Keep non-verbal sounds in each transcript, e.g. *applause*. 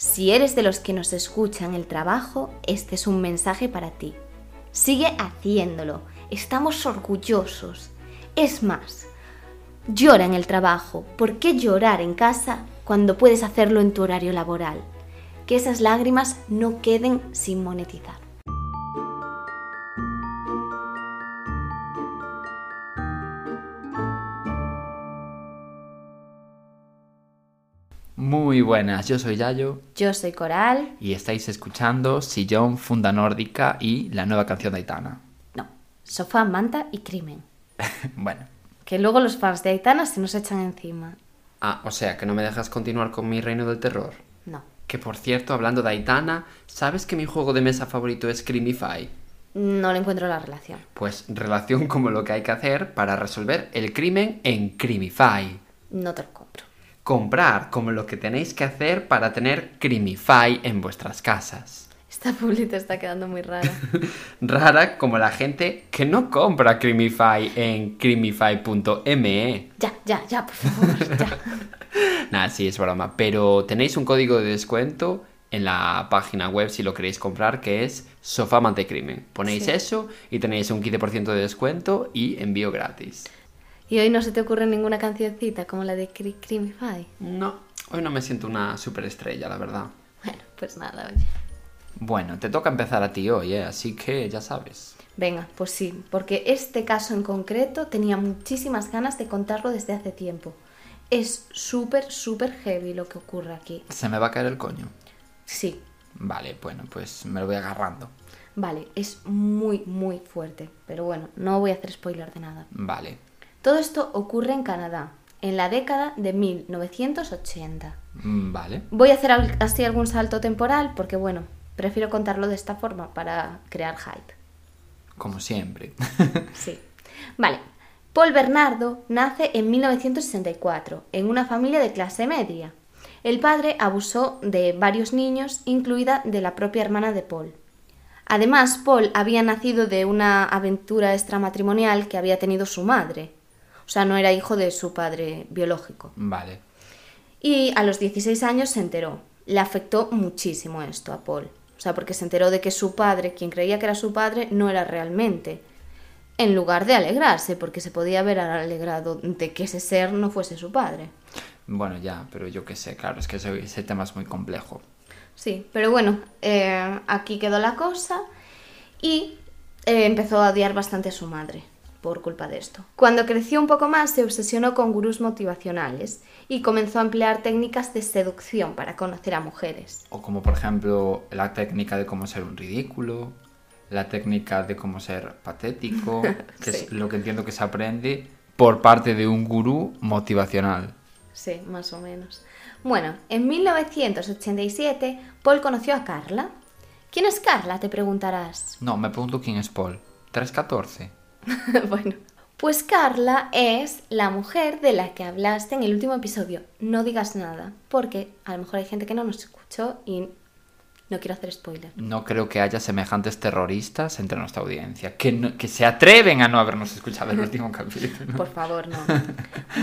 Si eres de los que nos escuchan el trabajo, este es un mensaje para ti. Sigue haciéndolo. Estamos orgullosos. Es más, llora en el trabajo. ¿Por qué llorar en casa cuando puedes hacerlo en tu horario laboral? Que esas lágrimas no queden sin monetizar. Muy buenas, yo soy Yayo Yo soy Coral. y estáis escuchando Sillón, Funda Nórdica y la nueva canción de Aitana. No, sofá, manta y crimen. *laughs* bueno, Que luego los fans de Aitana se nos echan encima. Ah, o sea, que no me dejas continuar con mi reino del terror. No. Que por cierto, hablando de Aitana, ¿sabes que mi juego de mesa favorito es Crimify? No le encuentro la relación. Pues relación como lo que hay que hacer para resolver el crimen en Crimify. No te lo. Comprar como lo que tenéis que hacer para tener Crimify en vuestras casas. Esta publicidad está quedando muy rara. *laughs* Rara como la gente que no compra Crimify en crimify.me. ya, ya, ya, por favor, ya. *laughs* Nada, sí, es broma. Pero tenéis un código de descuento en la página web si lo queréis comprar, que es Sofá Crimen. Ponéis Sí. eso y tenéis un 15% de descuento y envío gratis. ¿Y hoy no se te ocurre ninguna cancioncita como la de Cri Crimify? No, hoy no me siento una superestrella, la verdad. Bueno, pues nada, oye. bueno, te toca empezar a ti hoy, ¿eh? así que ya sabes. Venga, pues sí, porque este caso en concreto tenía muchísimas ganas de contarlo desde hace tiempo. Es súper, súper heavy lo que ocurre aquí. Se me va a caer el coño. Sí, Vale, bueno, pues me lo voy agarrando. vale, es muy, muy fuerte. Pero bueno, no voy a hacer spoiler de nada. Vale, Todo esto ocurre en Canadá, en la década de 1980. Mm, vale. Voy a hacer así algún salto temporal porque, bueno, prefiero contarlo de esta forma para crear hype. Como siempre. *laughs* Sí. Vale. Paul Bernardo nace en 1964 en una familia de clase media. El padre abusó de varios niños, incluida de la propia hermana de Paul. Además, Paul había nacido de una aventura extramatrimonial que había tenido su madre. O sea, no era hijo de su padre biológico. vale. Y a los 16 años se enteró. Le afectó muchísimo esto a Paul. O sea, porque se enteró de que su padre, quien creía que era su padre, no era realmente. En lugar de alegrarse, porque se podía haber alegrado de que ese ser no fuese su padre. Bueno, ya, pero yo qué sé, claro, es que ese, ese tema es muy complejo. Sí, pero bueno, eh, aquí quedó la cosa y eh, empezó a odiar bastante a su madre por culpa de esto. Cuando creció un poco más se obsesionó con gurús motivacionales y comenzó a emplear técnicas de seducción para conocer a mujeres. O como por ejemplo la técnica de cómo ser un ridículo, la técnica de cómo ser patético, *laughs* que Sí. es lo que entiendo que se aprende por parte de un gurú motivacional. Sí, más o menos. Bueno, en 1987 Paul conoció a Carla. ¿Quién es Carla? Te preguntarás. No, me pregunto quién es Paul. 314. *laughs* bueno, pues Carla es la mujer de la que hablaste en el último episodio. No digas nada, porque a lo mejor hay gente que no nos escuchó y no quiero hacer spoiler. No creo que haya semejantes terroristas entre nuestra audiencia, que, no- que se atreven a no habernos escuchado el *laughs* último capítulo. Por favor, no.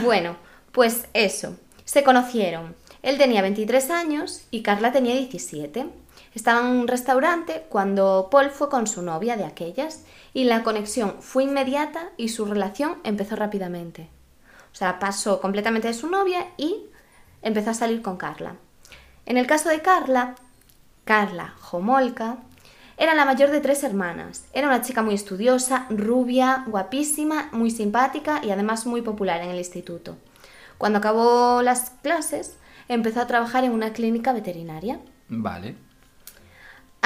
Bueno, pues eso. Se conocieron. Él tenía 23 años y Carla tenía 17. Estaban en un restaurante cuando Paul fue con su novia de aquellas y la conexión fue inmediata y su relación empezó rápidamente. O sea, pasó completamente de su novia y empezó a salir con Carla. En el caso de Carla, Carla Homolka era la mayor de tres hermanas. Era una chica muy estudiosa, rubia, guapísima, muy simpática y además muy popular en el instituto. Cuando acabó las clases, empezó a trabajar en una clínica veterinaria. Vale.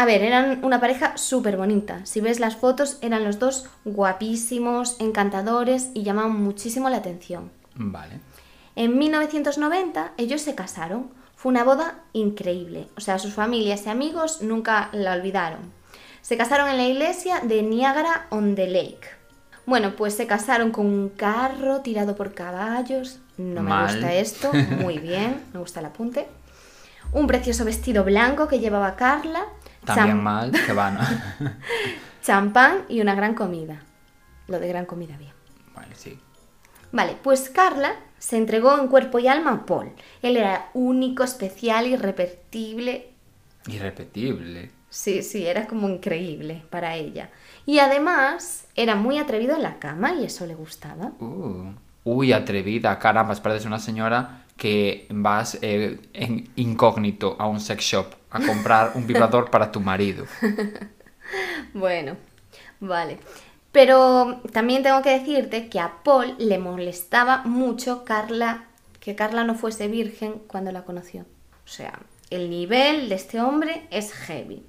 A ver, eran una pareja súper bonita. Si ves las fotos, eran los dos guapísimos, encantadores y llamaban muchísimo la atención. Vale. En 1990 ellos se casaron. Fue una boda increíble. O sea, sus familias y amigos nunca la olvidaron. Se casaron en la iglesia de Niagara on the Lake. Bueno, pues se casaron con un carro tirado por caballos. No me gusta esto. Muy *laughs* bien, me gusta el apunte. Un precioso vestido blanco que llevaba Carla. También cham- mal que van. *laughs* Champán y una gran comida. Lo de gran comida bien. vale, sí. Vale, pues Carla se entregó en cuerpo y alma a Paul. Él era único, especial, irrepetible. Irrepetible. Sí, sí, era como increíble para ella. Y además era muy atrevido en la cama y eso le gustaba. Uh. Uy, atrevida, caramba, pareces una señora que vas eh, incógnito a un sex shop a comprar un vibrador para tu marido. *laughs* Bueno, vale. Pero también tengo que decirte que a Paul le molestaba mucho Carla, que Carla no fuese virgen cuando la conoció. O sea, el nivel de este hombre es heavy.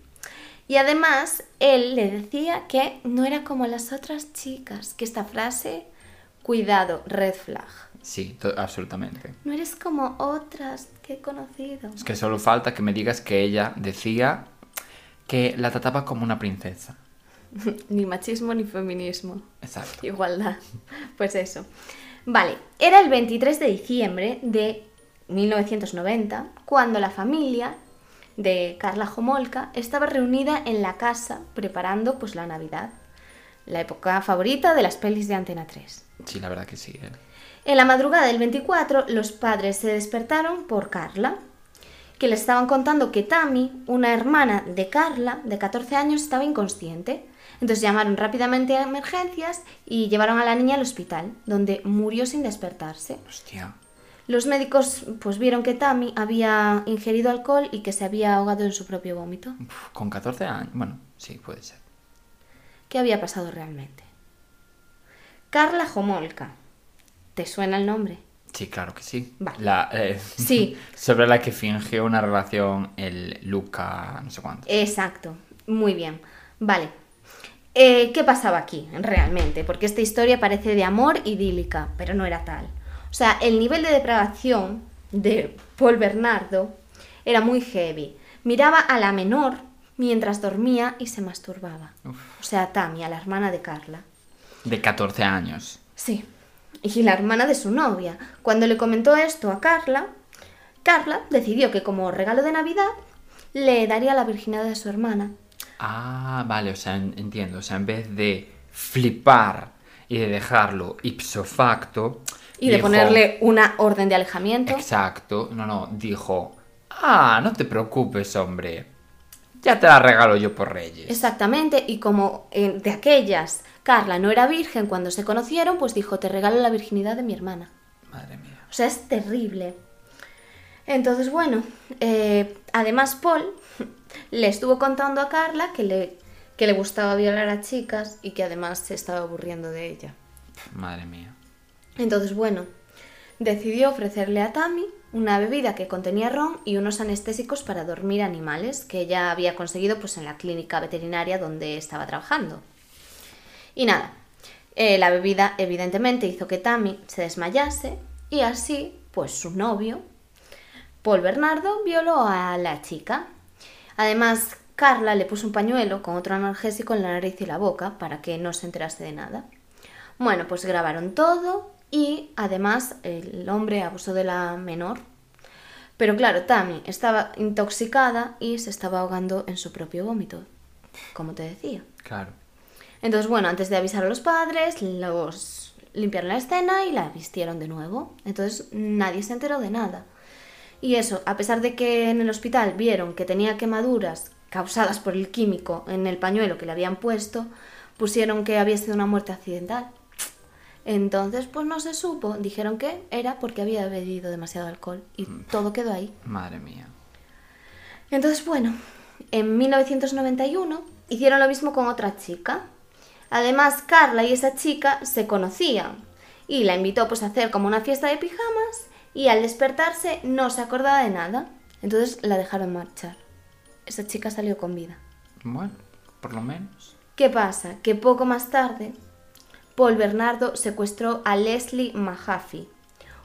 Y además, él le decía que no era como las otras chicas, que esta frase, cuidado, red flag. Sí, absolutamente. No eres como otras que he conocido. Es que solo falta que me digas que ella decía que la trataba como una princesa. *laughs* Ni machismo ni feminismo. Exacto. Igualdad. *laughs* Pues eso. Vale, era el 23 de diciembre de 1990 cuando la familia de Carla Jomolka estaba reunida en la casa preparando pues la Navidad, la época favorita de las pelis de Antena 3. Sí, la verdad que sí. ¿eh? En la madrugada del 24 los padres se despertaron por Carla, que le estaban contando que Tammy, una hermana de Carla de 14 años, estaba inconsciente. Entonces llamaron rápidamente a emergencias y llevaron a la niña al hospital, donde murió sin despertarse. Hostia. Los médicos pues vieron que Tammy había ingerido alcohol y que se había ahogado en su propio vómito. Uf, con 14 años. Bueno, sí, puede ser. ¿Qué había pasado realmente? Carla Jomolka. ¿Te suena el nombre? Sí, claro que sí. Vale. La, eh, Sí. *laughs* sobre la que fingió una relación el Luca, no sé cuánto. Exacto, muy bien. Vale. Eh, ¿Qué pasaba aquí realmente? Porque esta historia parece de amor idílica, pero no era tal. O sea, el nivel de depravación de Paul Bernardo era muy heavy. Miraba a la menor mientras dormía y se masturbaba. O sea, Tammy, a la hermana de Carla. De 14 años. Sí, y la hermana de su novia. Cuando le comentó esto a Carla, Carla decidió que como regalo de Navidad le daría la virginidad de su hermana. Ah, vale, o sea, en- entiendo. O sea, en vez de flipar y de dejarlo ipso facto. Y de ponerle una orden de alejamiento. Exacto, no, no, dijo. Ah, no te preocupes, hombre. Ya te la regalo yo por Reyes. Exactamente, y como de aquellas Carla no era virgen cuando se conocieron, pues dijo, te regalo la virginidad de mi hermana. Madre mía. O sea, es terrible. Entonces, bueno, eh, además Paul *laughs* le estuvo contando a Carla que le, que le gustaba violar a chicas y que además se estaba aburriendo de ella. Madre mía. Entonces, bueno, decidió ofrecerle a Tammy una bebida que contenía ron y unos anestésicos para dormir animales que ella había conseguido pues en la clínica veterinaria donde estaba trabajando. Y nada, eh, la bebida evidentemente hizo que Tammy se desmayase y así, pues su novio, Paul Bernardo, violó a la chica. Además, Carla le puso un pañuelo con otro analgésico en la nariz y la boca para que no se enterase de nada. Bueno, pues grabaron todo y además el hombre abusó de la menor. Pero claro, Tammy estaba intoxicada y se estaba ahogando en su propio vómito, como te decía. Claro. Entonces, bueno, antes de avisar a los padres, los limpiaron la escena y la vistieron de nuevo. Entonces, nadie se enteró de nada. Y eso, a pesar de que en el hospital vieron que tenía quemaduras causadas por el químico en el pañuelo que le habían puesto, pusieron que había sido una muerte accidental. Entonces, pues no se supo. Dijeron que era porque había bebido demasiado alcohol. Y todo quedó ahí. Madre mía. Entonces, bueno, en 1991 hicieron lo mismo con otra chica. Además, Carla y esa chica se conocían y la invitó pues a hacer como una fiesta de pijamas y al despertarse no se acordaba de nada. Entonces la dejaron marchar. Esa chica salió con vida. Bueno, por lo menos. ¿Qué pasa? Que poco más tarde, Paul Bernardo secuestró a Leslie Mahaffey,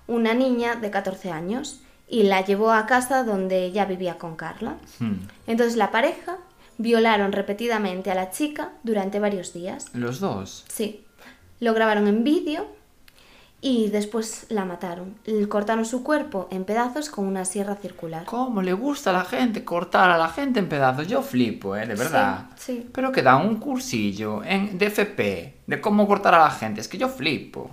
una niña de 14 años, y la llevó a casa donde ella vivía con Carla. Hmm. Entonces la pareja violaron repetidamente a la chica durante varios días. Los dos. Sí, lo grabaron en vídeo y después la mataron. Cortaron su cuerpo en pedazos con una sierra circular. ¿Cómo le gusta a la gente cortar a la gente en pedazos? Yo flipo, ¿eh? De verdad. Sí, sí. Pero que dan un cursillo en DFP de cómo cortar a la gente. Es que yo flipo.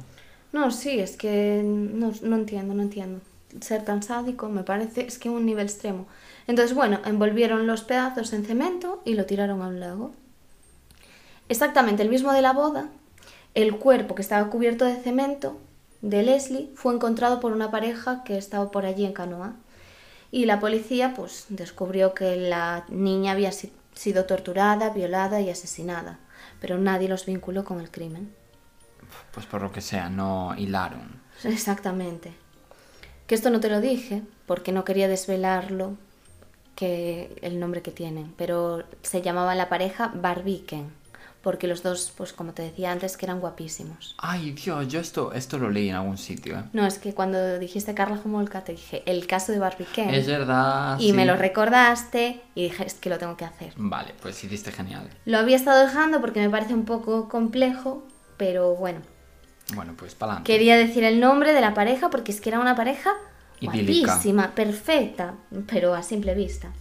No, sí, es que no, no entiendo, no entiendo. Ser tan sádico me parece, es que un nivel extremo. Entonces, bueno, envolvieron los pedazos en cemento y lo tiraron a un lago. Exactamente el mismo de la boda, el cuerpo que estaba cubierto de cemento de Leslie fue encontrado por una pareja que estaba por allí en canoa. Y la policía pues descubrió que la niña había si- sido torturada, violada y asesinada, pero nadie los vinculó con el crimen. Pues por lo que sea, no hilaron. Exactamente. Que esto no te lo dije porque no quería desvelarlo que el nombre que tienen, pero se llamaba la pareja Barbican, porque los dos, pues como te decía antes, que eran guapísimos. Ay, Dios, yo esto, esto lo leí en algún sitio, ¿eh? No, es que cuando dijiste Carla Homolka te dije el caso de Barbican Es verdad. y sí. me lo recordaste y dije es que lo tengo que hacer. Vale, pues hiciste genial. Lo había estado dejando porque me parece un poco complejo, pero bueno, Bueno, pues para adelante. Quería decir el nombre de la pareja porque es que era una pareja Idílica. guapísima, perfecta, pero a simple vista.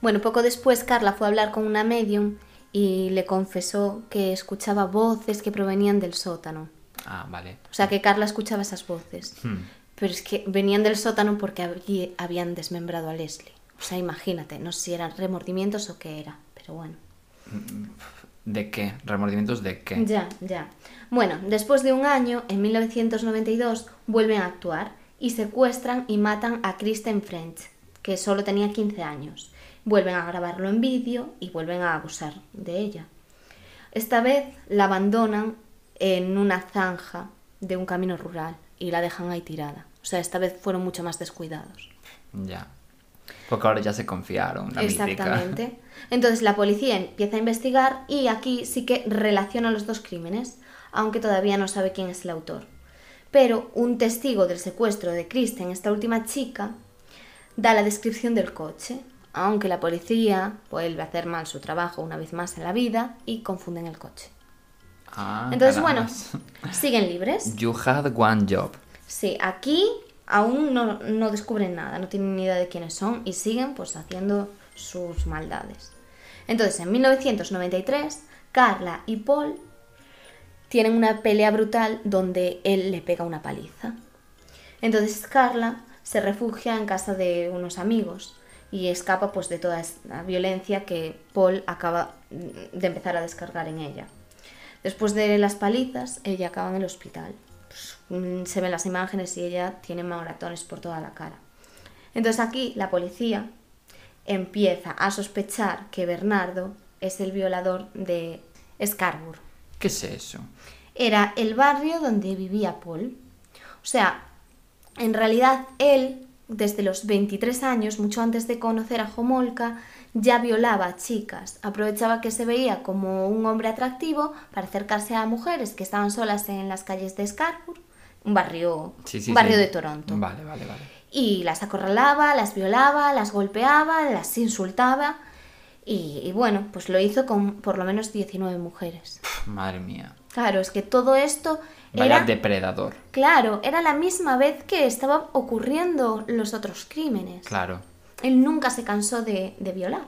Bueno, poco después Carla fue a hablar con una medium y le confesó que escuchaba voces que provenían del sótano. Ah, vale. O sea, que Carla escuchaba esas voces. Hmm. Pero es que venían del sótano porque allí habían desmembrado a Leslie. O sea, imagínate, no sé si eran remordimientos o qué era, pero bueno. ¿De qué? ¿Remordimientos de qué? Ya, ya. Bueno, después de un año, en 1992, vuelven a actuar y secuestran y matan a Kristen French, que solo tenía 15 años. Vuelven a grabarlo en vídeo y vuelven a abusar de ella. Esta vez la abandonan en una zanja de un camino rural y la dejan ahí tirada. O sea, esta vez fueron mucho más descuidados. Ya. Porque ahora ya se confiaron, la mítica. Exactamente. Entonces la policía empieza a investigar y aquí sí que relaciona los dos crímenes, aunque todavía no sabe quién es el autor. Pero un testigo del secuestro de Kristen, esta última chica, da la descripción del coche, aunque la policía vuelve a hacer mal su trabajo una vez más en la vida y confunden el coche. Ah, Entonces, bueno, siguen libres. You had one job. Sí, aquí aún no, no descubren nada, no tienen ni idea de quiénes son y siguen pues haciendo sus maldades. Entonces, en 1993, Carla y Paul tienen una pelea brutal donde él le pega una paliza. Entonces Carla se refugia en casa de unos amigos y escapa pues de toda esta violencia que Paul acaba de empezar a descargar en ella. Después de las palizas, ella acaba en el hospital. Pues, mm, se ven las imágenes y ella tiene moratones por toda la cara. Entonces aquí la policía empieza a sospechar que Bernardo es el violador de Scarborough. ¿Qué es eso? Era el barrio donde vivía Paul. O sea, en realidad él, desde los 23 años, mucho antes de conocer a Homolka, ya violaba a chicas. Aprovechaba que se veía como un hombre atractivo para acercarse a mujeres que estaban solas en las calles de Scarborough, un barrio, Sí, sí, un barrio sí. de Toronto. Vale, vale, vale. Y las acorralaba, las violaba, las golpeaba, las insultaba. Y, y bueno, pues lo hizo con por lo menos 19 mujeres. Madre mía. Claro, es que todo esto Vaya era... depredador. Claro, era la misma vez que estaban ocurriendo los otros crímenes. Claro. Él nunca se cansó de, de violar.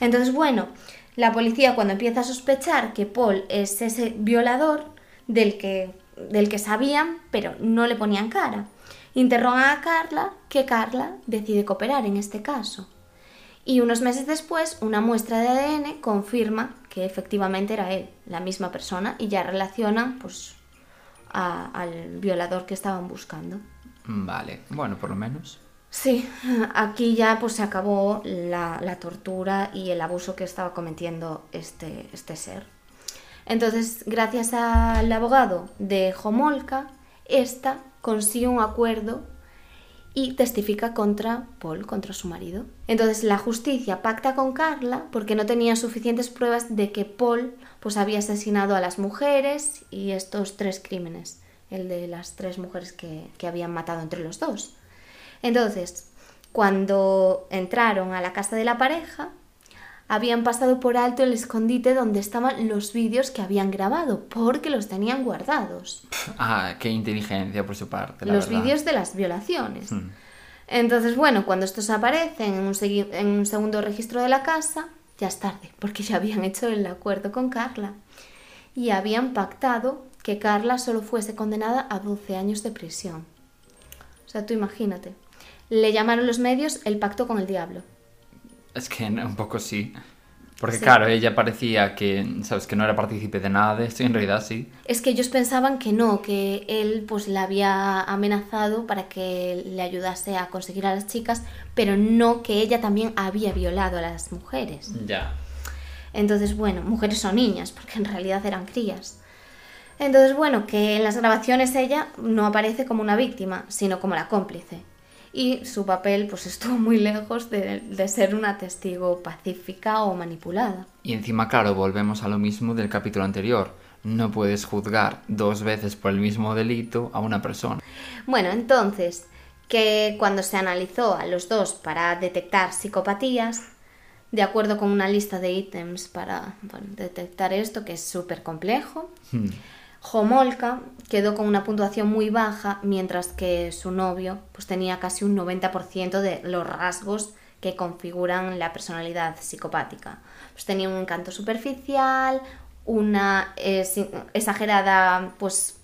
Entonces, bueno, la policía cuando empieza a sospechar que Paul es ese violador del que, del que sabían, pero no le ponían cara, interrogan a Carla, que Carla decide cooperar en este caso. Y unos meses después, una muestra de ADN confirma que efectivamente era él, la misma persona, y ya relacionan pues, a- al violador que estaban buscando. Vale. Bueno, por lo menos. Sí, *laughs* aquí ya pues se acabó la, la tortura y el abuso que estaba cometiendo este, este ser. Entonces, gracias al abogado de Homolka, esta consigue un acuerdo y testifica contra Paul, contra su marido. Entonces la justicia pacta con Carla porque no tenía suficientes pruebas de que Paul pues había asesinado a las mujeres y estos tres crímenes, el de las tres mujeres que, que habían matado entre los dos. Entonces, cuando entraron a la casa de la pareja, habían pasado por alto el escondite donde estaban los vídeos que habían grabado, porque los tenían guardados. *laughs* Ah, qué inteligencia por su parte, la los vídeos de las violaciones. Hmm. Entonces, bueno, cuando estos aparecen en un, en un segundo registro de la casa, ya es tarde, porque ya habían hecho el acuerdo con Carla. Y habían pactado que Carla solo fuese condenada a 12 años de prisión. O sea, tú imagínate. Le llamaron los medios el pacto con el diablo. Es que un poco sí. Porque Sí. claro, ella parecía que, sabes, que no era partícipe de nada de esto y en realidad sí. Es que ellos pensaban que no, que él pues la había amenazado para que le ayudase a conseguir a las chicas, pero no que ella también había violado a las mujeres. Ya. Entonces, bueno, mujeres o niñas, porque en realidad eran crías. Entonces, bueno, que en las grabaciones ella no aparece como una víctima, sino como la cómplice. Y su papel pues estuvo muy lejos de, de ser una testigo pacífica o manipulada. Y encima, claro, volvemos a lo mismo del capítulo anterior. No puedes juzgar dos veces por el mismo delito a una persona. Bueno, entonces, que cuando se analizó a los dos para detectar psicopatías, de acuerdo con una lista de ítems para bueno, detectar esto, que es súper complejo, Hmm. Homolka quedó con una puntuación muy baja, mientras que su novio pues, tenía casi un 90% de los rasgos que configuran la personalidad psicopática. Pues tenía un encanto superficial, una es- exagerada pues,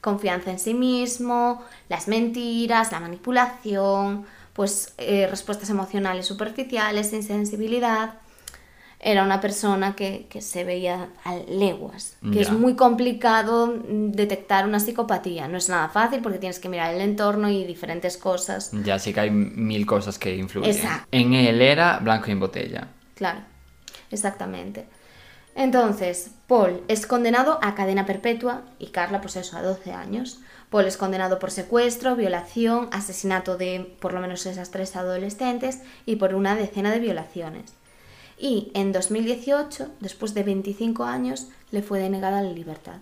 confianza en sí mismo, las mentiras, la manipulación, pues eh, respuestas emocionales superficiales, insensibilidad. Era una persona que, que se veía a leguas, que es muy complicado mm, detectar una psicopatía. No es nada fácil porque tienes que mirar el entorno y diferentes cosas. Ya sí que hay mil cosas que influyen. Exacto. En él era blanco y en botella. Claro, exactamente. Entonces, Paul es condenado a cadena perpetua y Carla, pues eso, a 12 años. Paul es condenado por secuestro, violación, asesinato de por lo menos esas tres adolescentes y por una decena de violaciones. Y en 2018, después de 25 años, le fue denegada la libertad.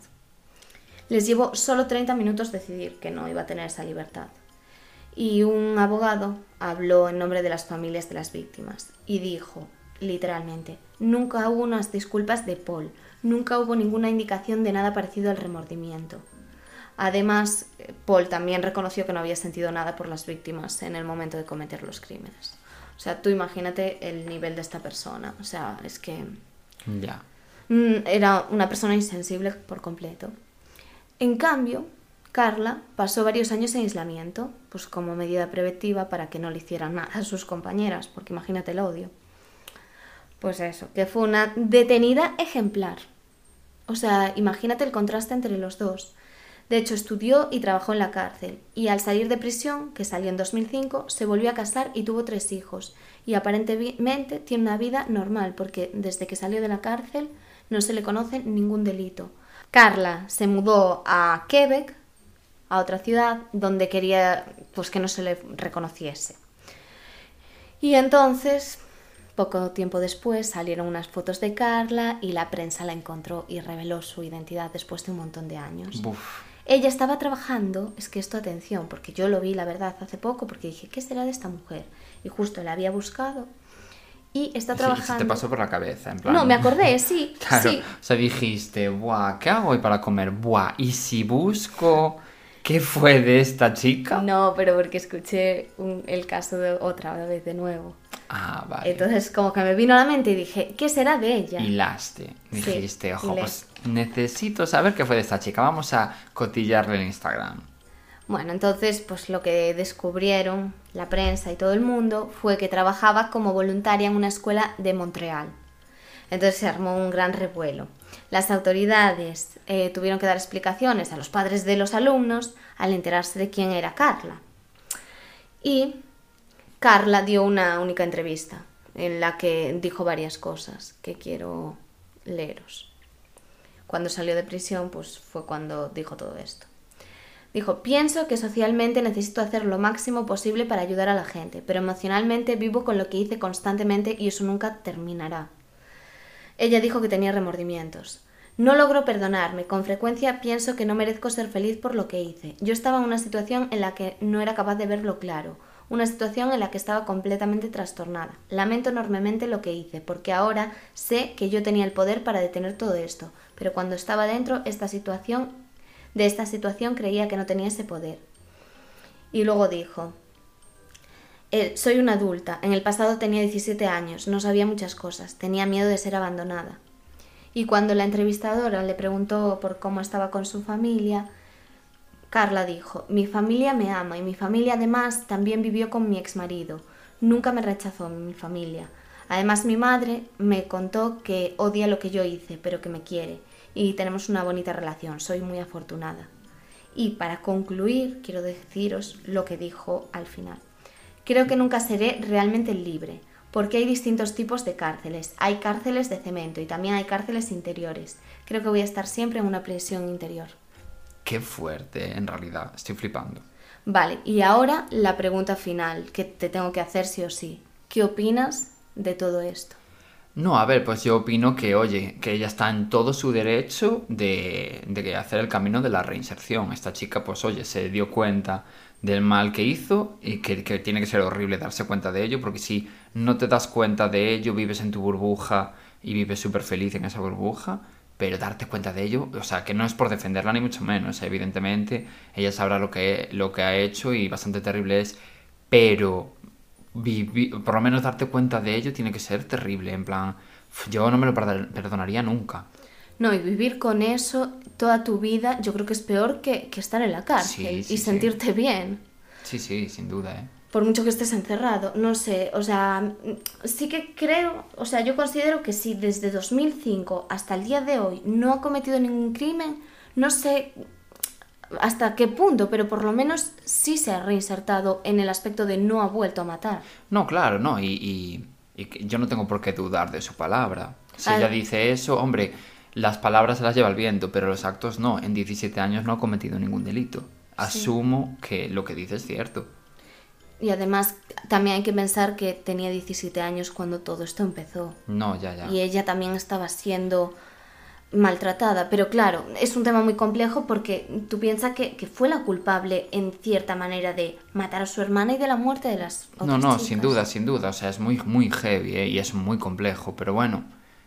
Les llevó solo 30 minutos decidir que no iba a tener esa libertad. Y un abogado habló en nombre de las familias de las víctimas y dijo, literalmente, nunca hubo unas disculpas de Paul, nunca hubo ninguna indicación de nada parecido al remordimiento. Además, eh, Paul también reconoció que no había sentido nada por las víctimas en el momento de cometer los crímenes. O sea, tú imagínate el nivel de esta persona. O sea, es que Ya. Mm, era una persona insensible por completo. En cambio, Carla pasó varios años en aislamiento, pues como medida preventiva para que no le hicieran nada a sus compañeras, porque imagínate el odio. Pues eso, que fue una detenida ejemplar. O sea, imagínate el contraste entre los dos. De hecho, estudió y trabajó en la cárcel, y al salir de prisión, que salió en 2005, se volvió a casar y tuvo tres hijos, y aparentemente tiene una vida normal, porque desde que salió de la cárcel no se le conoce ningún delito. Carla se mudó a Quebec, a otra ciudad, donde quería pues que no se le reconociese. Y entonces, poco tiempo después, salieron unas fotos de Carla y la prensa la encontró y reveló su identidad después de un montón de años. Buf. Ella estaba trabajando, es que esto atención, porque yo lo vi, la verdad, hace poco, porque dije, ¿qué será de esta mujer? Y justo la había buscado y está trabajando. te pasó por la cabeza, en plan. No, me acordé, *laughs* sí, Claro, sí. o sea, dijiste, buah, ¿qué hago hoy para comer? Buah, ¿y si busco qué fue de esta chica? No, pero porque escuché un- el caso de otra vez de nuevo. Ah, vale. Entonces, como que me vino a la mente y dije, ¿qué será de ella? Hilaste. Dijiste, ojo, hilé. pues necesito saber qué fue de esta chica. Vamos a cotillarle en Instagram. Bueno, entonces, pues lo que descubrieron la prensa y todo el mundo fue que trabajaba como voluntaria en una escuela de Montreal. Entonces se armó un gran revuelo. Las autoridades eh, tuvieron que dar explicaciones a los padres de los alumnos al enterarse de quién era Carla. Y Carla dio una única entrevista en la que dijo varias cosas que quiero leeros. Cuando salió de prisión, pues fue cuando dijo todo esto. Dijo, pienso que socialmente necesito hacer lo máximo posible para ayudar a la gente, pero emocionalmente vivo con lo que hice constantemente y eso nunca terminará. Ella dijo que tenía remordimientos. No logro perdonarme, con frecuencia pienso que no merezco ser feliz por lo que hice. Yo estaba en una situación en la que no era capaz de verlo claro, una situación en la que estaba completamente trastornada. Lamento enormemente lo que hice, porque ahora sé que yo tenía el poder para detener todo esto, pero cuando estaba dentro esta situación, de esta situación creía que no tenía ese poder. Y luego dijo, "Eh, soy una adulta, en el pasado tenía 17 años, no sabía muchas cosas, tenía miedo de ser abandonada. Y cuando la entrevistadora le preguntó por cómo estaba con su familia, Carla dijo, mi familia me ama y mi familia además también vivió con mi exmarido. Nunca me rechazó mi familia. Además mi madre me contó que odia lo que yo hice, pero que me quiere. Y tenemos una bonita relación. Soy muy afortunada. Y para concluir, quiero deciros lo que dijo al final. Creo que nunca seré realmente libre, porque hay distintos tipos de cárceles. Hay cárceles de cemento y también hay cárceles interiores. Creo que voy a estar siempre en una prisión interior. Qué fuerte, en realidad. Estoy flipando. Vale, y ahora la pregunta final que te tengo que hacer sí o sí. ¿Qué opinas de todo esto? No, a ver, pues yo opino que, oye, que ella está en todo su derecho de, de hacer el camino de la reinserción. Esta chica, pues oye, se dio cuenta del mal que hizo y que, que tiene que ser horrible darse cuenta de ello, porque si no te das cuenta de ello, vives en tu burbuja y vives súper feliz en esa burbuja, pero darte cuenta de ello, o sea, que no es por defenderla ni mucho menos, evidentemente, ella sabrá lo que, lo que ha hecho y bastante terrible es, pero vivi- por lo menos darte cuenta de ello tiene que ser terrible, en plan, yo no me lo perdon- perdonaría nunca. No, y vivir con eso toda tu vida yo creo que es peor que, que estar en la cárcel Sí, sí, y sí. sentirte bien. Sí, sí, sin duda, ¿eh? Por mucho que estés encerrado, no sé, o sea, sí que creo, o sea, yo considero que si desde 2005 hasta el día de hoy no ha cometido ningún crimen, no sé hasta qué punto, pero por lo menos sí se ha reinsertado en el aspecto de no ha vuelto a matar. No, claro, no, y, y- y yo no tengo por qué dudar de su palabra. Si ella dice eso, hombre, las palabras se las lleva el viento, pero los actos no. En 17 años no ha cometido ningún delito. Asumo que lo que dice es cierto. Y además también hay que pensar que tenía 17 años cuando todo esto empezó. No, ya, ya. y ella también estaba siendo maltratada. Pero claro, es un tema muy complejo porque tú piensas que, que fue la culpable en cierta manera de matar a su hermana y de la muerte de las otras No, no, chicas. sin duda, sin duda. O sea, es muy, muy heavy ¿eh? y es muy complejo. Pero bueno,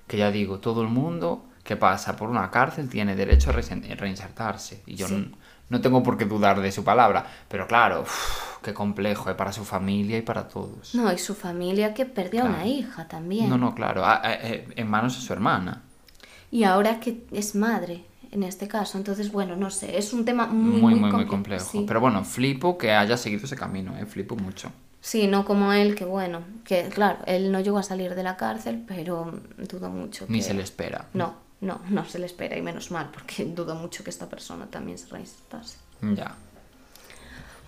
que ya digo, todo el mundo que pasa por una cárcel tiene derecho a reinsertarse. Y yo Sí. n- no tengo por qué dudar de su palabra. Pero claro, uf, qué complejo ¿eh? para su familia y para todos. No, y su familia que perdió a una hija también. No, no, claro. ah, ah, eh, en manos de su hermana. Y ahora que es madre, en este caso. Entonces, bueno, no sé, es un tema muy, Muy, muy, muy, muy, comple- complejo. sí. Pero bueno, flipo que haya seguido ese camino, ¿eh? Flipo mucho. Sí, no como él, que bueno, que claro, él no llegó a salir de la cárcel, pero dudo mucho Ni que- se le espera. No, no, no se le espera y menos mal, porque dudo mucho que esta persona también se reinsertase. Ya.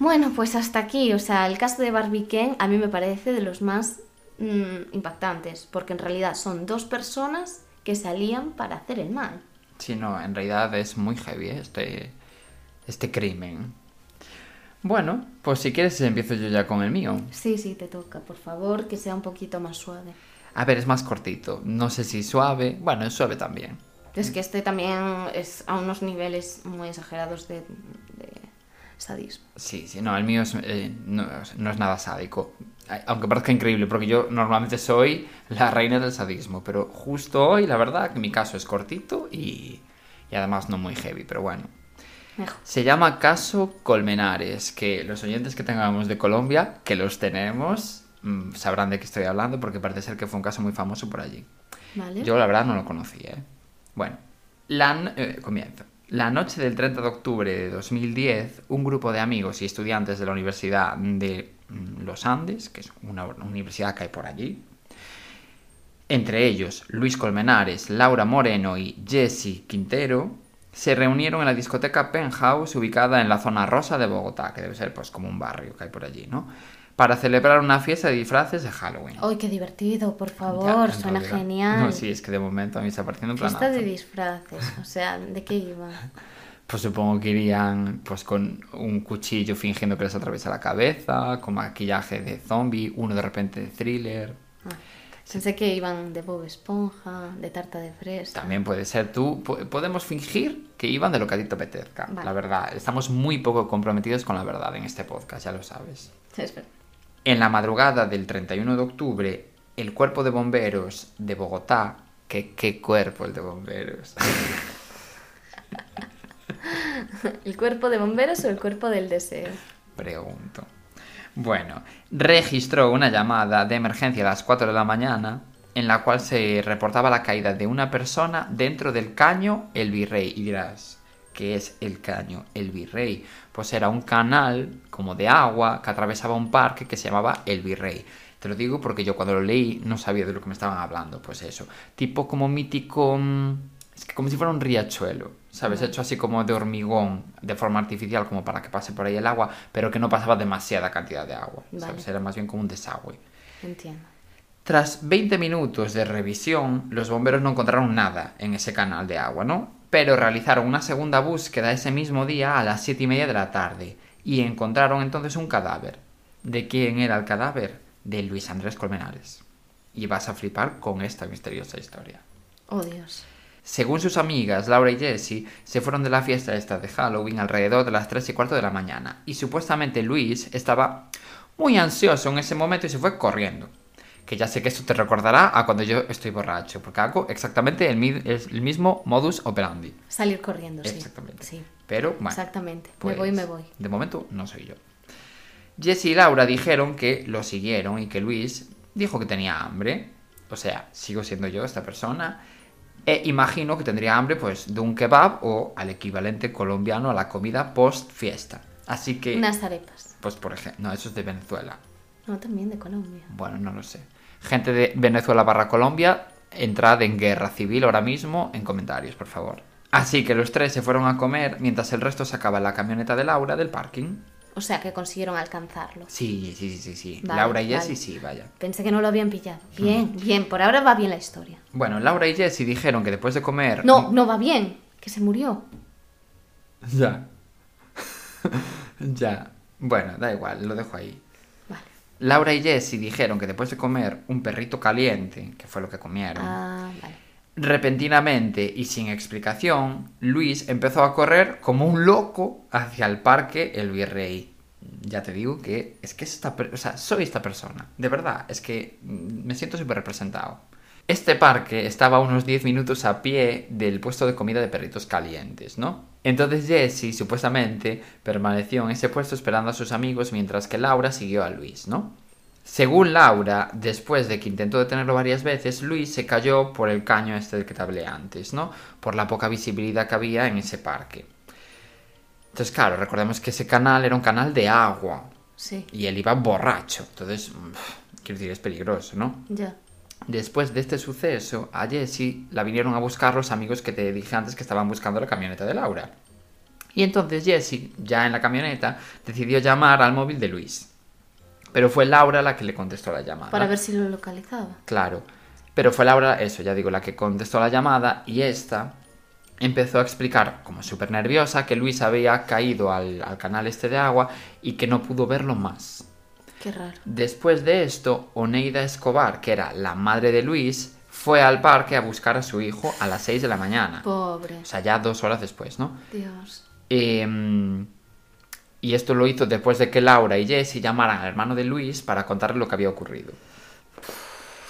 Bueno, pues hasta aquí, o sea, el caso de Barbie Ken a mí me parece de los más mm, impactantes, porque en realidad son dos personas que salían para hacer el mal. Sí, no, en realidad es muy heavy ¿eh? este, este crimen. Bueno, pues si quieres empiezo yo ya con el mío. Sí, sí, te toca, por favor, que sea un poquito más suave. A ver, es más cortito. No sé si suave. Bueno, es suave también. Es que este también es a unos niveles muy exagerados de, de sadismo. Sí, sí, no, el mío es, eh, no, no es nada sádico. Aunque parezca increíble, porque yo normalmente soy la reina del sadismo. Pero justo hoy, la verdad, que mi caso es cortito y, y además no muy heavy, pero bueno. Mejor. Se llama Caso Colmenares, que los oyentes que tengamos de Colombia, que los tenemos, mm, sabrán de qué estoy hablando porque parece ser que fue un caso muy famoso por allí. ¿Vale? Yo la verdad no lo conocía. ¿eh? Bueno, la, no- eh, comienzo. La noche del 30 de octubre de 2010, un grupo de amigos y estudiantes de la Universidad de mm, Los Andes, que es una universidad que hay por allí, entre ellos Luis Colmenares, Laura Moreno y Jesse Quintero, se reunieron en la discoteca Penthouse ubicada en la zona rosa de Bogotá, que debe ser pues como un barrio que hay por allí, ¿no? Para celebrar una fiesta de disfraces de Halloween. ¡Ay, qué divertido! Por Ya, favor, en suena realidad. genial. No, sí, es que de momento a mí está pareciendo un Fiesta planazo. de disfraces, o sea, ¿de qué iba? *laughs* Pues supongo que irían pues con un cuchillo fingiendo que les atraviesa la cabeza, con maquillaje de zombie, uno de repente de thriller. Ah, pensé que iban de Bob Esponja, de tarta de fresa. También puede ser tú. po- Podemos fingir que iban de lo que a ti te apetezca. Vale. La verdad, estamos muy poco comprometidos con la verdad en este podcast, ya lo sabes. Es verdad. En la madrugada del 31 de octubre, el cuerpo de bomberos de Bogotá, qué cuerpo el de bomberos. *laughs* ¿El cuerpo de bomberos o el cuerpo del deseo? Pregunto. Bueno, registró una llamada de emergencia a las 4 de la mañana en la cual se reportaba la caída de una persona dentro del caño El Virrey. Y dirás, ¿qué es el caño El Virrey? Pues era un canal como de agua que atravesaba un parque que se llamaba El Virrey. Te lo digo porque yo cuando lo leí no sabía de lo que me estaban hablando. Pues eso, tipo como mítico... mm, Es que como si fuera un riachuelo, ¿sabes? Hecho así como de hormigón, de forma artificial, como para que pase por ahí el agua, pero que no pasaba demasiada cantidad de agua, ¿sabes? Vale. Era más bien como un desagüe. Entiendo. Tras 20 minutos de revisión, los bomberos no encontraron nada en ese canal de agua, ¿no? Pero realizaron una segunda búsqueda ese mismo día a las 7 y media de la tarde y encontraron entonces un cadáver. ¿De quién era el cadáver? De Luis Andrés Colmenares. Y vas a flipar con esta misteriosa historia. Oh, Dios. Según sus amigas, Laura y Jessie se fueron de la fiesta esta de Halloween alrededor de las 3 y cuarto de la mañana y supuestamente Luis estaba muy ansioso en ese momento y se fue corriendo. Que ya sé que esto te recordará a cuando yo estoy borracho, porque hago exactamente el, mi- el mismo modus operandi. Salir corriendo, sí. Exactamente. Pero bueno, exactamente. pues, me voy, me voy. De momento no soy yo. Jessie y Laura dijeron que lo siguieron y que Luis dijo que tenía hambre. O sea, sigo siendo yo esta persona. E imagino que tendría hambre pues de un kebab o al equivalente colombiano a la comida post fiesta. Así que, Unas arepas. pues por ejemplo, no, eso es de Venezuela. No, también de Colombia. Bueno, no lo sé. Gente de Venezuela barra Colombia, entrad en guerra civil ahora mismo en comentarios, por favor. Así que los tres se fueron a comer mientras el resto sacaba la camioneta de Laura del parking. O sea, que consiguieron alcanzarlo. Sí, sí, sí, sí, sí. Vale, Laura y vale. sí, vaya. Pensé que no lo habían pillado. Bien, bien. Por ahora va bien la historia. Bueno, Laura y Jessie dijeron que después de comer... No, no va bien. Que se murió. Ya. *laughs* ya. Bueno, da igual, lo dejo ahí. Laura y Jessie dijeron que después de comer un perrito caliente, que fue lo que comieron, Ah, vale. repentinamente y sin explicación, Luis empezó a correr como un loco hacia el parque El Virrey. Ya te digo que es que es esta, o sea, soy esta persona, de verdad, es que mm, me siento súper representado. Este parque estaba a unos 10 minutos a pie del puesto de comida de perritos calientes, ¿no? Entonces Jessie supuestamente permaneció en ese puesto esperando a sus amigos mientras que Laura siguió a Luis, ¿no? Según Laura, después de que intentó detenerlo varias veces, Luis se cayó por el caño este del que te hablé antes, ¿no? Por la poca visibilidad que había en ese parque. Entonces, claro, recordemos que ese canal era un canal de agua Sí, y él iba borracho. Entonces, mm, quiero decir, es peligroso, ¿no? ya. Después de este suceso, a Jessie la vinieron a buscar los amigos que te dije antes que estaban buscando la camioneta de Laura. Y entonces Jessie, ya en la camioneta, decidió llamar al móvil de Luis. Pero fue Laura la que le contestó la llamada. Para ver si lo localizaba. Claro. Pero fue Laura, eso, ya digo, la que contestó la llamada y esta empezó a explicar, como súper nerviosa, que Luis había caído al, al canal este de agua y que no pudo verlo más. Qué raro. Después de esto, Oneida Escobar, que era la madre de Luis, fue al parque a buscar a su hijo a las 6 de la mañana. Pobre. O sea, ya dos horas después, ¿no? Dios. Em, y esto lo hizo después de que Laura y Jessie llamaran al hermano de Luis para contarle lo que había ocurrido.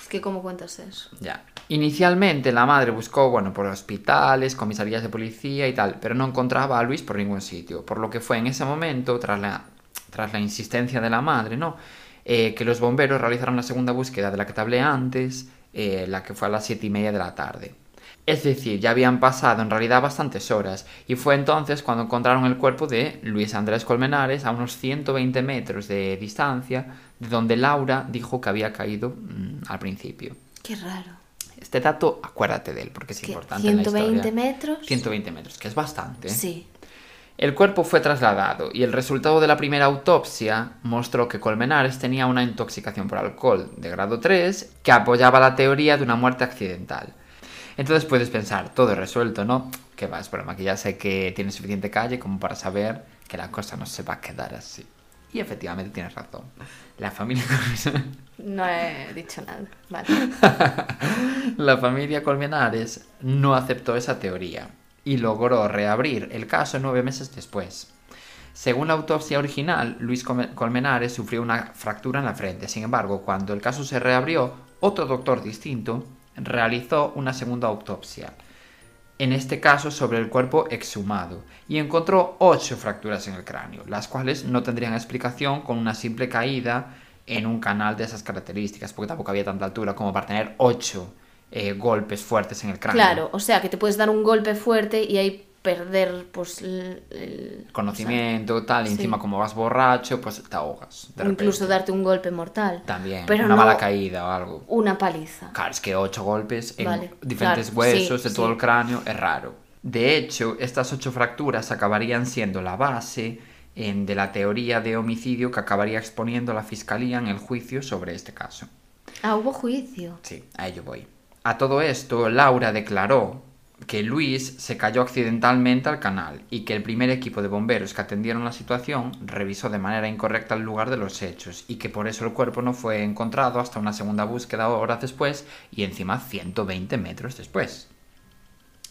Es que cómo cuentas eso. Ya. Inicialmente la madre buscó, bueno, por hospitales, comisarías de policía y tal, pero no encontraba a Luis por ningún sitio. Por lo que fue en ese momento, tras la, tras la insistencia de la madre, ¿no? Eh, que los bomberos realizaron la segunda búsqueda de la que te hablé antes, eh, la que fue a las siete y media de la tarde. Es decir, ya habían pasado en realidad bastantes horas, y fue entonces cuando encontraron el cuerpo de Luis Andrés Colmenares a unos 120 metros de distancia, de donde Laura dijo que había caído mm, al principio. Qué raro. Este dato, acuérdate de él, porque es ¿Qué? importante. en la 120 historia. metros. 120 metros, que es bastante. ¿eh? Sí. El cuerpo fue trasladado y el resultado de la primera autopsia mostró que Colmenares tenía una intoxicación por alcohol de grado 3 que apoyaba la teoría de una muerte accidental. Entonces puedes pensar, todo resuelto, ¿no? Que va, es broma, que ya sé que tiene suficiente calle como para saber que la cosa no se va a quedar así. Y efectivamente tienes razón. La familia *laughs* No he dicho nada. Vale. *laughs* La familia Colmenares no aceptó esa teoría y logró reabrir el caso nueve meses después. Según la autopsia original, Luis Colmenares sufrió una fractura en la frente. Sin embargo, cuando el caso se reabrió, otro doctor distinto realizó una segunda autopsia, en este caso sobre el cuerpo exhumado, y encontró ocho fracturas en el cráneo, las cuales no tendrían explicación con una simple caída en un canal de esas características, porque tampoco había tanta altura como para tener ocho eh, golpes fuertes en el cráneo. Claro, o sea que te puedes dar un golpe fuerte y ahí perder pues el, el- Conocimiento, tal, y sí. encima como vas borracho, pues te ahogas. de o incluso repente. darte un golpe mortal. También, Pero una no mala caída o algo. una paliza. Claro, es que ocho golpes en Vale, diferentes claro, huesos sí, de todo sí. el cráneo es raro. De hecho, estas ocho fracturas acabarían siendo la base en- de la teoría de homicidio que acabaría exponiendo la fiscalía en el juicio sobre este caso. Ah, hubo juicio. Sí, a ello voy. A todo esto, Laura declaró que Luis se cayó accidentalmente al canal y que el primer equipo de bomberos que atendieron la situación revisó de manera incorrecta el lugar de los hechos y que por eso el cuerpo no fue encontrado hasta una segunda búsqueda horas después y encima 120 metros después.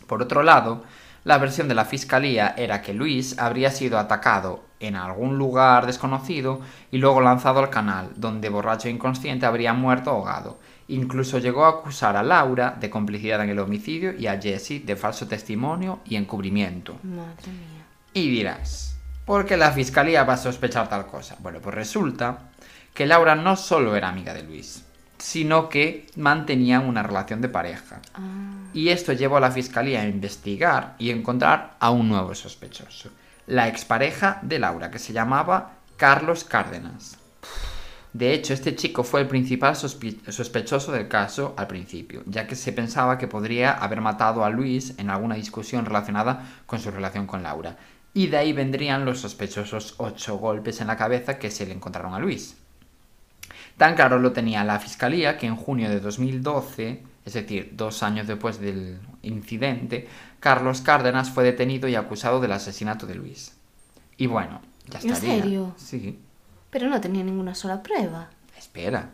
Por otro lado, la versión de la fiscalía era que Luis habría sido atacado en algún lugar desconocido y luego lanzado al canal, donde borracho e inconsciente habría muerto ahogado. Incluso llegó a acusar a Laura de complicidad en el homicidio y a Jesse de falso testimonio y encubrimiento. Madre mía. Y dirás, ¿por qué la fiscalía va a sospechar tal cosa? Bueno, pues resulta que Laura no solo era amiga de Luis, sino que mantenían una relación de pareja. Ah, Y esto llevó a la fiscalía a investigar y encontrar a un nuevo sospechoso. La expareja de Laura, que se llamaba Carlos Cárdenas. De hecho, este chico fue el principal sospe- sospechoso del caso al principio, ya que se pensaba que podría haber matado a Luis en alguna discusión relacionada con su relación con Laura. Y de ahí vendrían los sospechosos ocho golpes en la cabeza que se le encontraron a Luis. Tan claro lo tenía la fiscalía que en junio de 2012, es decir, dos años después del incidente, Carlos Cárdenas fue detenido y acusado del asesinato de Luis. Y bueno, ya ¿En estaría. serio? Sí, pero no tenía ninguna sola prueba. espera.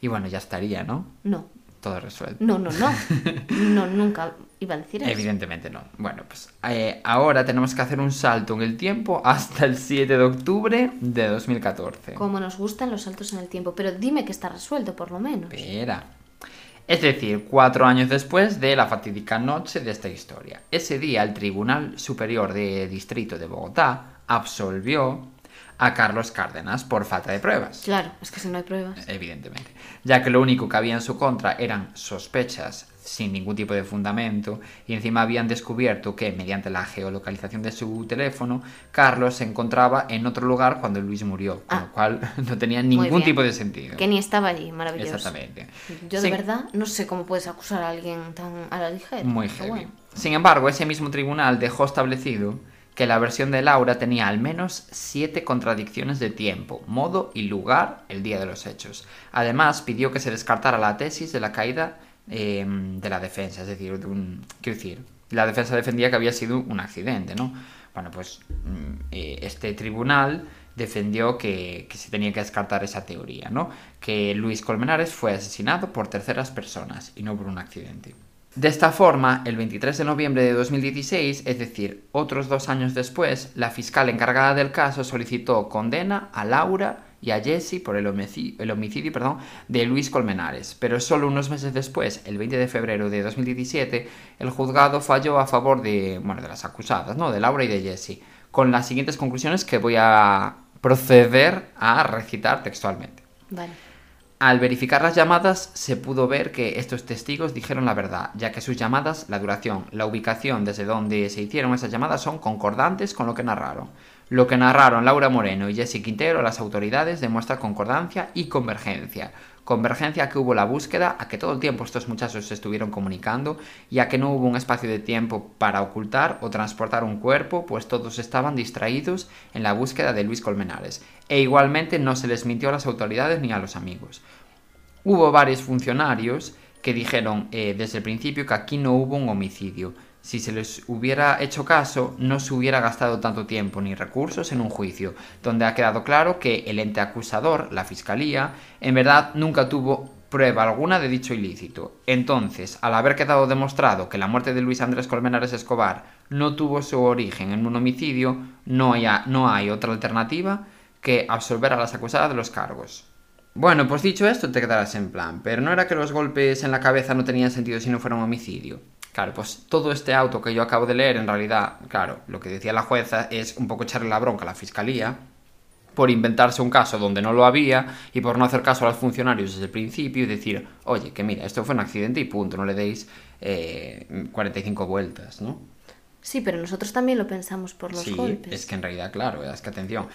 Y bueno, ya estaría, ¿no? No, Todo resuelto. no, no, no. *laughs* No, nunca iba a decir eso. Evidentemente no. Bueno, pues eh, ahora tenemos que hacer un salto en el tiempo hasta el 7 de octubre de 2014. Como nos gustan los saltos en el tiempo, pero dime que está resuelto por lo menos. Espera. Es decir, cuatro años después de la fatídica noche de esta historia. Ese día el Tribunal Superior de Distrito de Bogotá absolvió a Carlos Cárdenas por falta de pruebas. Claro, es que si no hay pruebas. Evidentemente. Ya que lo único que había en su contra eran sospechas sin ningún tipo de fundamento y encima habían descubierto que mediante la geolocalización de su teléfono Carlos se encontraba en otro lugar cuando Luis murió, con Ah. lo cual *laughs* no tenía ningún tipo de sentido. Que ni estaba allí, maravilloso. Exactamente. Yo de Sin- verdad no sé cómo puedes acusar a alguien tan a la ligera. Muy heavy. bueno. Sin embargo, ese mismo tribunal dejó establecido que la versión de Laura tenía al menos siete contradicciones de tiempo, modo y lugar el día de los hechos. Además, pidió que se descartara la tesis de la caída eh, de la defensa, es decir, de un, quiero decir, la defensa defendía que había sido un accidente, ¿no? Bueno, pues mm, eh, este tribunal defendió que, que se tenía que descartar esa teoría, ¿no? Que Luis Colmenares fue asesinado por terceras personas y no por un accidente. De esta forma, el 23 de noviembre de 2016, es decir, otros dos años después, la fiscal encargada del caso solicitó condena a Laura y a Jesse por el homicidio, el homicidio perdón, de Luis Colmenares, pero solo unos meses después, el 20 de febrero de 2017, el juzgado falló a favor de, bueno, de las acusadas, ¿no? de Laura y de Jesse, con las siguientes conclusiones que voy a proceder a recitar textualmente. Vale. Al verificar las llamadas se pudo ver que estos testigos dijeron la verdad, ya que sus llamadas, la duración, la ubicación desde donde se hicieron esas llamadas son concordantes con lo que narraron. Lo que narraron Laura Moreno y Jesse Quintero a las autoridades demuestra concordancia y convergencia. Convergencia que hubo la búsqueda, a que todo el tiempo estos muchachos se estuvieron comunicando y a que no hubo un espacio de tiempo para ocultar o transportar un cuerpo, pues todos estaban distraídos en la búsqueda de Luis Colmenares. E igualmente no se les mintió a las autoridades ni a los amigos. Hubo varios funcionarios que dijeron eh, desde el principio que aquí no hubo un homicidio. Si se les hubiera hecho caso, no se hubiera gastado tanto tiempo ni recursos en un juicio, donde ha quedado claro que el ente acusador, la fiscalía, en verdad nunca tuvo prueba alguna de dicho ilícito. Entonces, al haber quedado demostrado que la muerte de Luis Andrés Colmenares Escobar no tuvo su origen en un homicidio, no hay, otra alternativa que absolver a las acusadas de los cargos. Bueno, pues dicho esto, te quedarás en plan, pero no era que los golpes en la cabeza no tenían sentido si no fuera un homicidio. Claro, pues todo este auto que yo acabo de leer, en realidad, claro, lo que decía la jueza es un poco echarle la bronca a la fiscalía, por inventarse un caso donde no lo había y por no hacer caso a los funcionarios desde el principio y decir, oye, que mira, esto fue un accidente y punto, no le deis eh, 45 vueltas, ¿no? Sí, pero nosotros también lo pensamos por los sí, golpes. es que en realidad, claro, es que atención.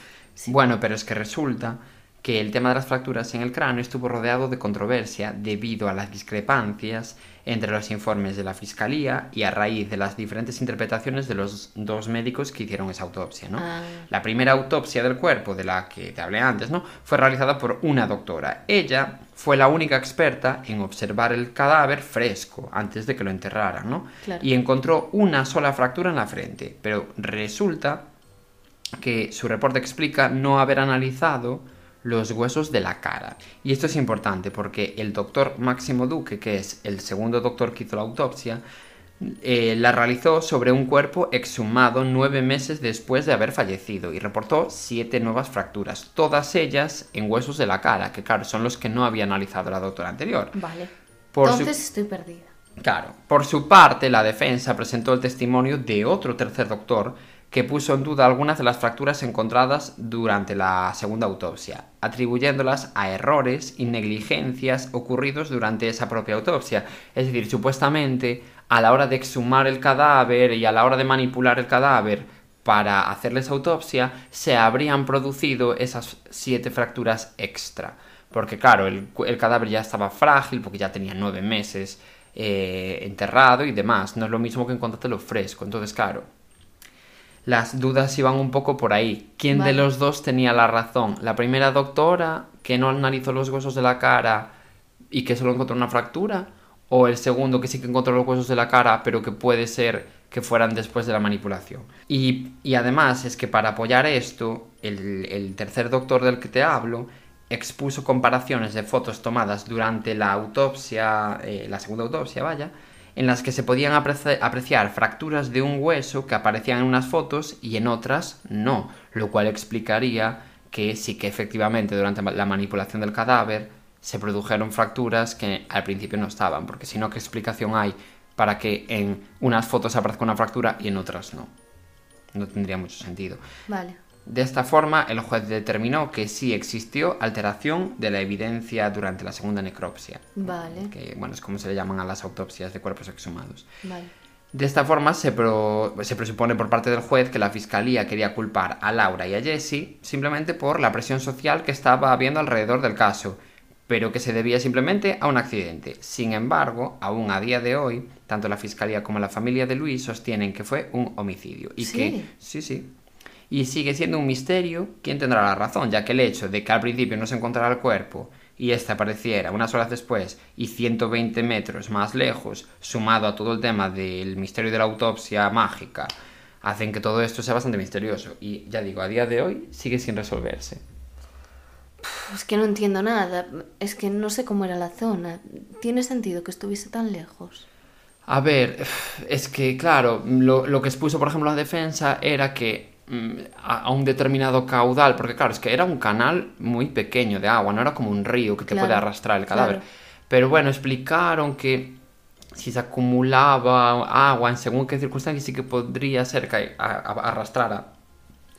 Bueno, pero es que resulta que el tema de las fracturas en el cráneo estuvo rodeado de controversia debido a las discrepancias entre los informes de la Fiscalía y a raíz de las diferentes interpretaciones de los dos médicos que hicieron esa autopsia, ¿no? Ah. La primera autopsia del cuerpo, de la que te hablé antes, ¿no? Fue realizada por una doctora. Ella fue la única experta en observar el cadáver fresco antes de que lo enterraran, ¿no? Claro. Y encontró una sola fractura en la frente, pero resulta que su reporte explica no haber analizado los huesos de la cara. Y esto es importante porque el doctor Máximo Duque, que es el segundo doctor que hizo la autopsia, eh, la realizó sobre un cuerpo exhumado nueve meses después de haber fallecido y reportó siete nuevas fracturas, todas ellas en huesos de la cara, que claro, son los que no había analizado la doctora anterior. Vale. Por su- Entonces estoy perdida. Claro. Por su parte, la defensa presentó el testimonio de otro tercer doctor que puso en duda algunas de las fracturas encontradas durante la segunda autopsia, atribuyéndolas a errores y negligencias ocurridos durante esa propia autopsia. Es decir, supuestamente, a la hora de exhumar el cadáver y a la hora de manipular el cadáver para hacerles autopsia, se habrían producido esas siete fracturas extra. Porque claro, el, cadáver ya estaba frágil, porque ya tenía nueve meses eh, enterrado y demás. No es lo mismo que encontrártelo fresco. Entonces, claro, las dudas iban un poco por ahí. ¿Quién Vale. de los dos tenía la razón? ¿La primera doctora, que no analizó los huesos de la cara y que solo encontró una fractura? ¿O el segundo, que sí que encontró los huesos de la cara, pero que puede ser que fueran después de la manipulación? Y, y además es que para apoyar esto, el, el tercer doctor del que te hablo expuso comparaciones de fotos tomadas durante la autopsia, eh, la segunda autopsia, vaya, en las que se podían apreci- apreciar fracturas de un hueso que aparecían en unas fotos y en otras no, lo cual explicaría que sí que efectivamente durante la manipulación del cadáver se produjeron fracturas que al principio no estaban, porque si no, ¿qué explicación hay para que en unas fotos aparezca una fractura y en otras no? No tendría mucho sentido. Vale. De esta forma, el juez determinó que sí existió alteración de la evidencia durante la segunda necropsia. Vale. Que, bueno, es como se le llaman a las autopsias de cuerpos exhumados. Vale. De esta forma, se, pro- se presupone por parte del juez que la fiscalía quería culpar a Laura y a Jessie simplemente por la presión social que estaba habiendo alrededor del caso, pero que se debía simplemente a un accidente. Sin embargo, aún a día de hoy, tanto la fiscalía como la familia de Luis sostienen que fue un homicidio. Y Sí. que, sí, sí. Y sigue siendo un misterio quién tendrá la razón, ya que el hecho de que al principio no se encontrara el cuerpo y este apareciera unas horas después y 120 metros más lejos, sumado a todo el tema del misterio de la autopsia mágica, hacen que todo esto sea bastante misterioso. Y ya digo, a día de hoy sigue sin resolverse. Es que no entiendo nada. Es que no sé cómo era la zona. ¿Tiene sentido que estuviese tan lejos? A ver, es que claro, lo, lo que expuso por ejemplo la defensa era que a, a un determinado caudal, porque claro, es que era un canal muy pequeño de agua, no era como un río que te Claro, puede arrastrar el cadáver. claro. Pero bueno, explicaron que si se acumulaba agua en según qué circunstancias sí que podría ser que arrastrara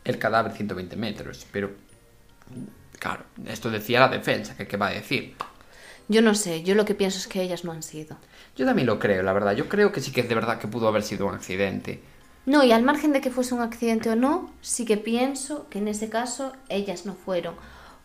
el cadáver 120 metros. Pero claro, esto decía la defensa, que qué va a decir. Yo no sé. Yo lo que pienso es que ellas no han sido. Yo también lo creo, la verdad. Yo creo que sí que de verdad que pudo haber sido un accidente. No, y al margen de que fuese un accidente o no, sí que pienso que en ese caso ellas no fueron.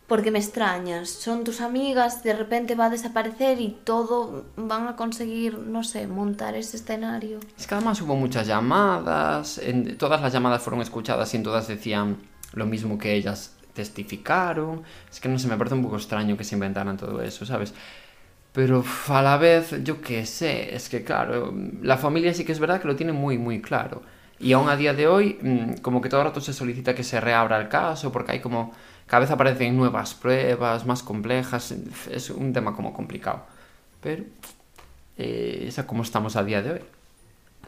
Porque me extrañas, son tus amigas, de repente va a desaparecer y todo van a conseguir, no sé, montar ese escenario. Es que además hubo muchas llamadas, en- todas las llamadas fueron escuchadas y en todas decían lo mismo que ellas testificaron. Es que no sé, me parece un poco extraño que se inventaran todo eso, ¿sabes? Pero a la vez, yo qué sé, es que claro, la familia sí que es verdad que lo tiene muy, muy claro. Y aún a día de hoy, mm, como que todo el rato se solicita que se reabra el caso, porque hay como, cada vez aparecen nuevas pruebas, más complejas, es un tema como complicado. Pero, eh, es a cómo estamos a día de hoy.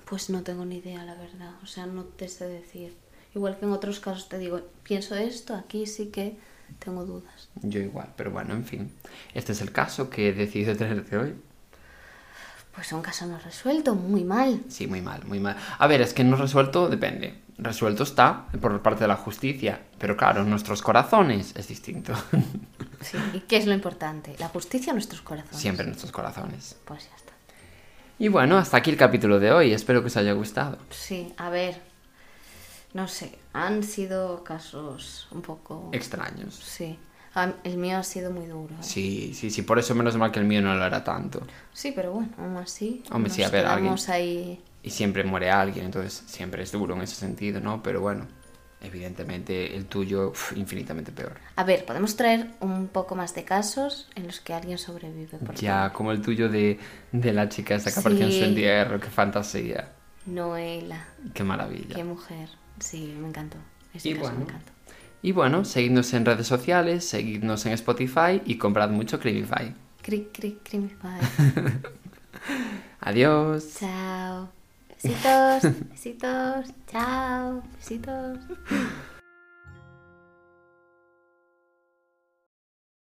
Pues no tengo ni idea, la verdad. O sea, no te sé decir. Igual que en otros casos te digo, pienso esto, aquí sí que tengo dudas. Yo igual, pero bueno, en fin. Este es el caso que he decidido tenerte hoy. Pues un caso no resuelto, muy mal. Sí, muy mal, muy mal. A ver, es que no resuelto depende. resuelto está por parte de la justicia. Pero claro, nuestros corazones es distinto. Sí. ¿Y qué es lo importante? La justicia en nuestros corazones. Siempre en nuestros corazones. Pues ya está. Y bueno, hasta aquí el capítulo de hoy. Espero que os haya gustado. Sí, a ver. No sé, han sido casos un poco... Extraños. Sí. Ah, El mío ha sido muy duro. ¿eh? Sí, sí, sí. Por eso menos mal que el mío no lo era tanto. Sí, pero bueno, aún así. Hombre, sí, a ver, alguien- ahí. Y siempre muere alguien, entonces siempre es duro en ese sentido, ¿no? Pero bueno, evidentemente el tuyo, uf, infinitamente peor. A ver, podemos traer un poco más de casos en los que alguien sobrevive. porque Ya, como el tuyo de, de la chica esa que apareció en su Sí. entierro, qué fantasía, Noela, qué maravilla. qué mujer. Sí, me encantó. Ese Y caso bueno. me encantó. Y bueno, seguidnos en redes sociales, seguidnos en Spotify y comprad mucho Creamify. Cric, cric, crimify. *laughs* Adiós. Chao. Besitos, besitos. Chao, besitos. *laughs*